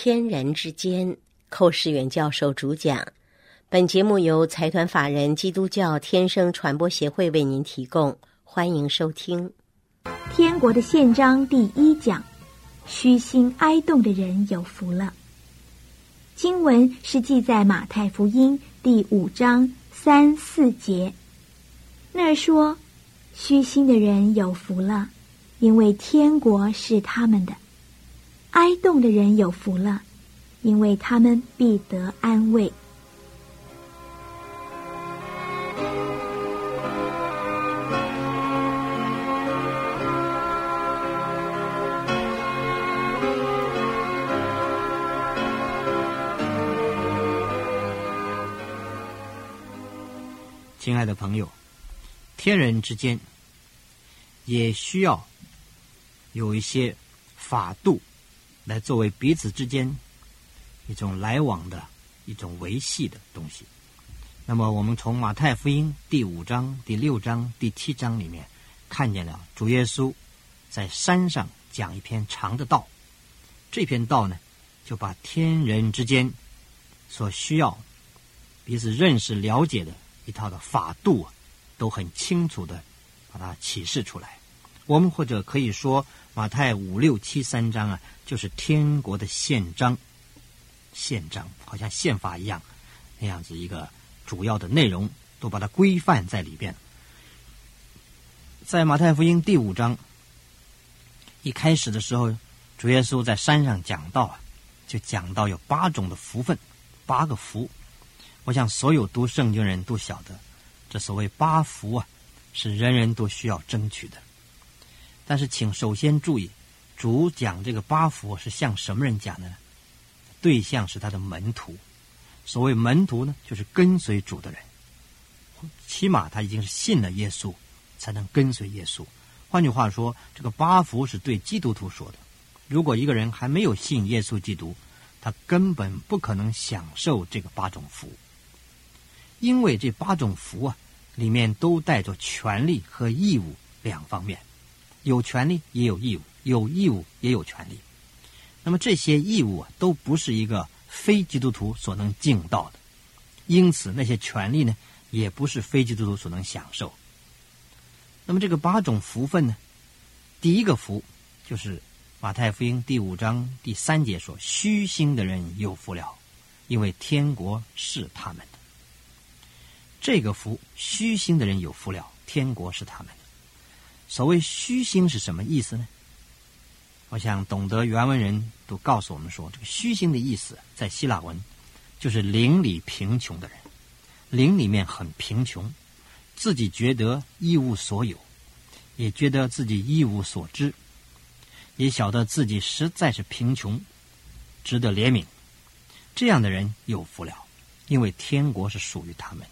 天人之间，寇世远教授主讲。本节目由财团法人基督教天生传播协会为您提供，欢迎收听。天国的宪章第一讲：虚心哀动的人有福了。经文是记在马太福音第五章三四节，那说：“虚心的人有福了，因为天国是他们的。”哀动的人有福了，因为他们必得安慰。亲爱的朋友，天人之间也需要有一些法度。来作为彼此之间一种来往的一种维系的东西。那么，我们从马太福音第五章、第六章、第七章里面看见了主耶稣在山上讲一篇长的道。这篇道呢，就把天人之间所需要彼此认识、了解的一套的法度啊，都很清楚的把它启示出来。我们或者可以说，马太五六七三章啊。就是天国的宪章，宪章好像宪法一样，那样子一个主要的内容都把它规范在里边。在马太福音第五章一开始的时候，主耶稣在山上讲道啊，就讲到有八种的福分，八个福。我想所有读圣经人都晓得，这所谓八福啊，是人人都需要争取的。但是，请首先注意。主讲这个八福是向什么人讲的呢？对象是他的门徒。所谓门徒呢，就是跟随主的人，起码他已经是信了耶稣，才能跟随耶稣。换句话说，这个八福是对基督徒说的。如果一个人还没有信耶稣基督，他根本不可能享受这个八种福，因为这八种福啊，里面都带着权利和义务两方面，有权利也有义务。有义务也有权利，那么这些义务啊，都不是一个非基督徒所能尽到的，因此那些权利呢，也不是非基督徒所能享受。那么这个八种福分呢，第一个福就是马太福音第五章第三节说：“虚心的人有福了，因为天国是他们的。”这个福，虚心的人有福了，天国是他们。所谓虚心是什么意思呢？我想，懂得原文人都告诉我们说，这个虚心的意思，在希腊文就是邻里贫穷的人，邻里面很贫穷，自己觉得一无所有，也觉得自己一无所知，也晓得自己实在是贫穷，值得怜悯。这样的人有福了，因为天国是属于他们。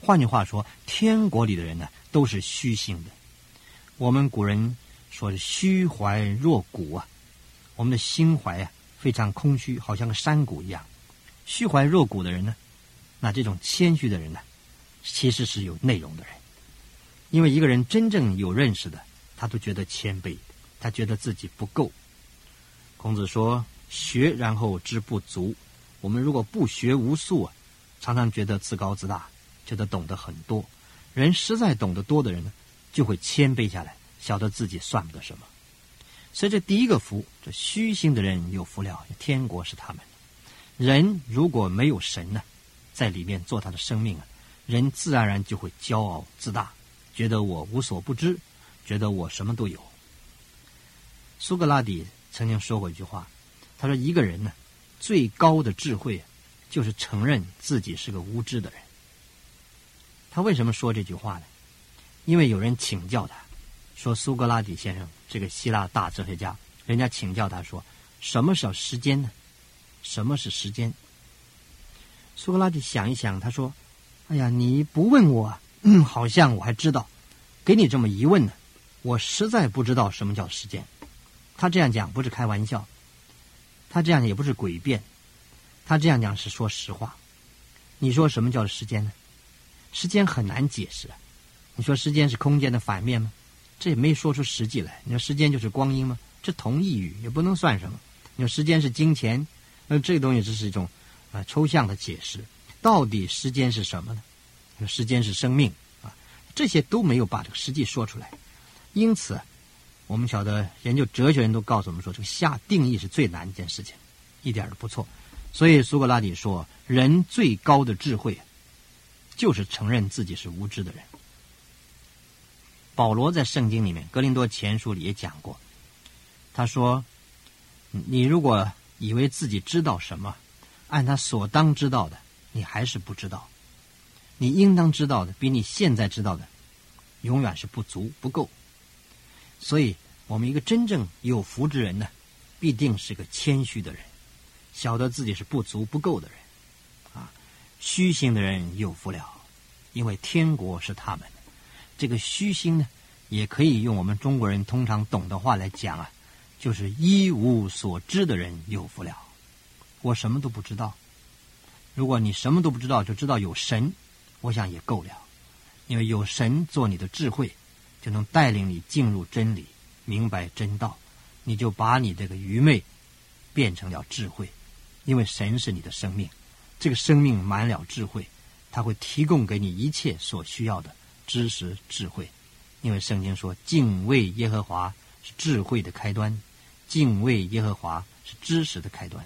换句话说，天国里的人呢，都是虚心的。我们古人。说虚怀若谷啊，我们的心怀啊非常空虚，好像个山谷一样。虚怀若谷的人呢，那这种谦虚的人呢，其实是有内容的人。因为一个人真正有认识的，他都觉得谦卑，他觉得自己不够。孔子说：“学然后知不足。”我们如果不学无术啊，常常觉得自高自大，觉得懂得很多。人实在懂得多的人呢，就会谦卑下来。晓得自己算不得什么，所以这第一个福，这虚心的人有福了，天国是他们的。人如果没有神呢，在里面做他的生命啊，人自然而然就会骄傲自大，觉得我无所不知，觉得我什么都有。苏格拉底曾经说过一句话，他说：“一个人呢，最高的智慧，就是承认自己是个无知的人。”他为什么说这句话呢？因为有人请教他。说苏格拉底先生这个希腊大哲学家，人家请教他说：“什么是时间呢？什么是时间？”苏格拉底想一想，他说：“哎呀，你不问我，嗯，好像我还知道。给你这么一问呢，我实在不知道什么叫时间。”他这样讲不是开玩笑，他这样也不是诡辩，他这样讲是说实话。你说什么叫时间呢？时间很难解释。你说时间是空间的反面吗？这也没说出实际来。你说时间就是光阴吗？这同义语也不能算什么。你说时间是金钱，那这个东西只是一种啊抽象的解释。到底时间是什么呢？时间是生命啊，这些都没有把这个实际说出来。因此，我们晓得研究哲学人都告诉我们说，这个下定义是最难一件事情，一点都不错。所以苏格拉底说，人最高的智慧，就是承认自己是无知的人。保罗在圣经里面《格林多前书》里也讲过，他说：“你如果以为自己知道什么，按他所当知道的，你还是不知道。你应当知道的，比你现在知道的，永远是不足不够。所以，我们一个真正有福之人呢，必定是个谦虚的人。”晓得自己是不足不够的人，啊，虚心的人有福了，因为天国是他们。这个虚心呢，也可以用我们中国人通常懂的话来讲啊，就是一无所知的人有福了。我什么都不知道，如果你什么都不知道，就知道有神，我想也够了，因为有神做你的智慧，就能带领你进入真理，明白真道，你就把你这个愚昧变成了智慧。因为神是你的生命，这个生命满了智慧，他会提供给你一切所需要的知识智慧。因为圣经说，敬畏耶和华是智慧的开端，敬畏耶和华是知识的开端。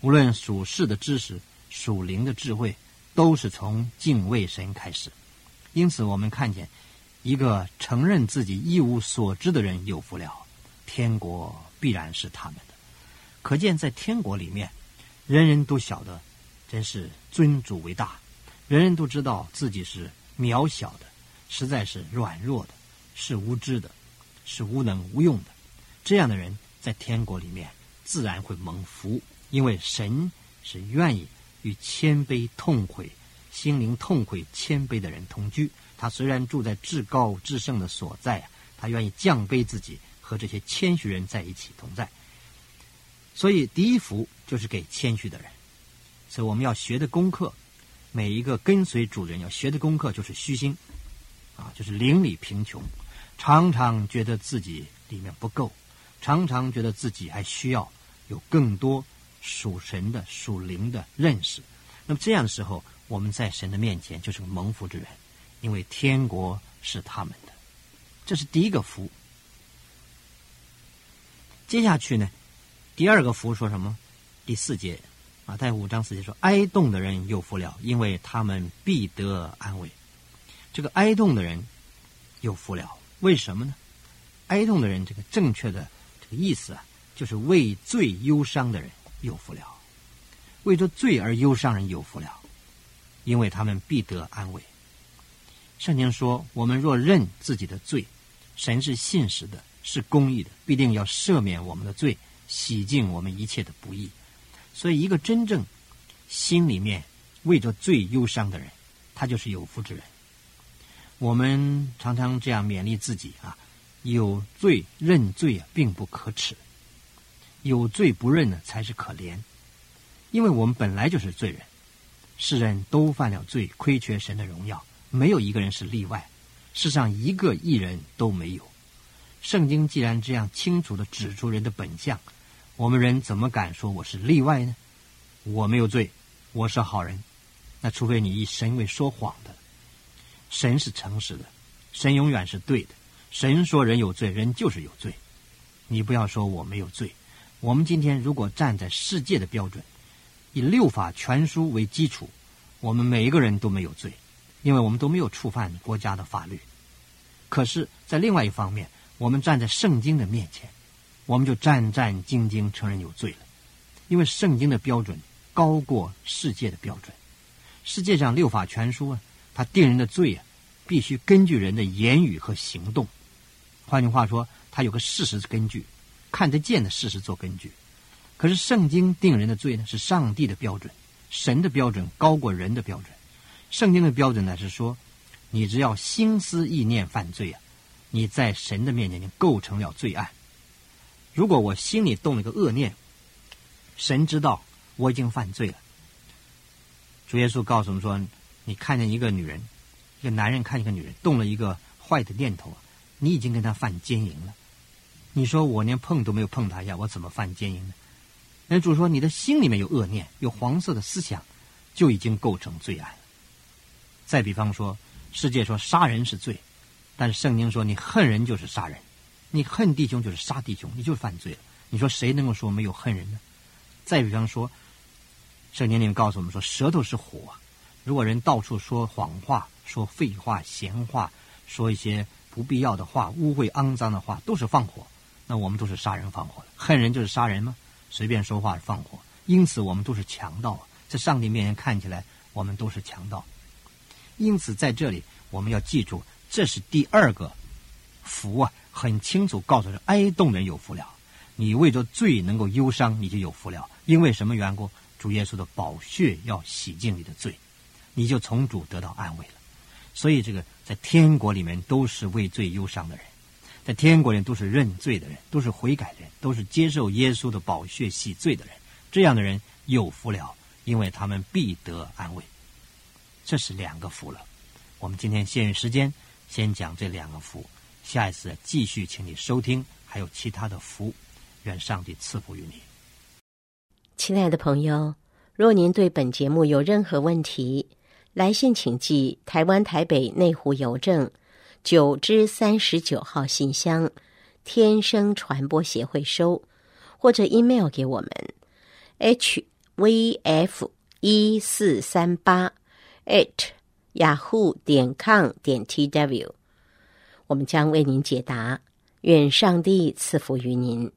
无论属世的知识、属灵的智慧，都是从敬畏神开始。因此，我们看见一个承认自己一无所知的人有福了，天国必然是他们的。可见，在天国里面。人人都晓得，真是尊主为大；人人都知道自己是渺小的，实在是软弱的，是无知的，是无能无用的。这样的人在天国里面自然会蒙福，因为神是愿意与谦卑痛悔、心灵痛悔、谦卑的人同居。他虽然住在至高至圣的所在啊，他愿意降卑自己，和这些谦虚人在一起同在。所以，第一福就是给谦虚的人。所以，我们要学的功课，每一个跟随主人要学的功课就是虚心，啊，就是邻里贫穷，常常觉得自己里面不够，常常觉得自己还需要有更多属神的、属灵的认识。那么，这样的时候，我们在神的面前就是个蒙福之人，因为天国是他们的。这是第一个福。接下去呢？第二个福说什么？第四节，啊，在五章四节说：“哀动的人有福了，因为他们必得安慰。”这个哀痛的人有福了，为什么呢？哀痛的人，这个正确的这个意思啊，就是为罪忧伤的人有福了，为着罪而忧伤人有福了，因为他们必得安慰。圣经说：“我们若认自己的罪，神是信实的，是公义的，必定要赦免我们的罪。”洗净我们一切的不义，所以一个真正心里面为着最忧伤的人，他就是有福之人。我们常常这样勉励自己啊，有罪认罪啊，并不可耻；有罪不认呢，才是可怜。因为我们本来就是罪人，世人都犯了罪，亏缺神的荣耀，没有一个人是例外。世上一个艺人都没有。圣经既然这样清楚的指出人的本相。我们人怎么敢说我是例外呢？我没有罪，我是好人。那除非你以神为说谎的，神是诚实的，神永远是对的。神说人有罪，人就是有罪。你不要说我没有罪。我们今天如果站在世界的标准，以六法全书为基础，我们每一个人都没有罪，因为我们都没有触犯国家的法律。可是，在另外一方面，我们站在圣经的面前。我们就战战兢兢承认有罪了，因为圣经的标准高过世界的标准。世界上六法全书啊，他定人的罪啊，必须根据人的言语和行动。换句话说，他有个事实根据，看得见的事实做根据。可是圣经定人的罪呢，是上帝的标准，神的标准高过人的标准。圣经的标准呢是说，你只要心思意念犯罪啊，你在神的面前就构成了罪案。如果我心里动了个恶念，神知道我已经犯罪了。主耶稣告诉我们说：“你看见一个女人，一个男人看见一个女人动了一个坏的念头，你已经跟他犯奸淫了。你说我连碰都没有碰他一下，我怎么犯奸淫呢？那主说你的心里面有恶念，有黄色的思想，就已经构成罪案了。再比方说，世界说杀人是罪，但是圣经说你恨人就是杀人，你恨弟兄就是杀弟兄，你就是犯罪了。你说谁能够说没有恨人呢？再比方说，圣经里面告诉我们说，舌头是火，如果人到处说谎话、说废话、闲话，说一些不必要的话、污秽肮脏的话，都是放火。那我们都是杀人放火的，恨人就是杀人吗？随便说话是放火，因此我们都是强盗，在上帝面前看起来我们都是强盗。因此在这里我们要记住，这是第二个福啊，很清楚告诉人，哀动人有福了。你为着罪能够忧伤，你就有福了。因为什么缘故？主耶稣的宝血要洗净你的罪，你就从主得到安慰了。所以这个在天国里面都是为罪忧伤的人。在天国人都是认罪的人，都是悔改的人，都是接受耶稣的宝血洗罪的人。这样的人有福了，因为他们必得安慰。这是两个福了。我们今天限于时间，先讲这两个福。下一次继续，请你收听还有其他的福。愿上帝赐福于你，亲爱的朋友。若您对本节目有任何问题，来信请寄台湾台北内湖邮政。九之三十九号信箱，天生传播协会收，或者 email 给我们，hvf 一四三八 at yahoo 点 com 点 tw，我们将为您解答。愿上帝赐福于您。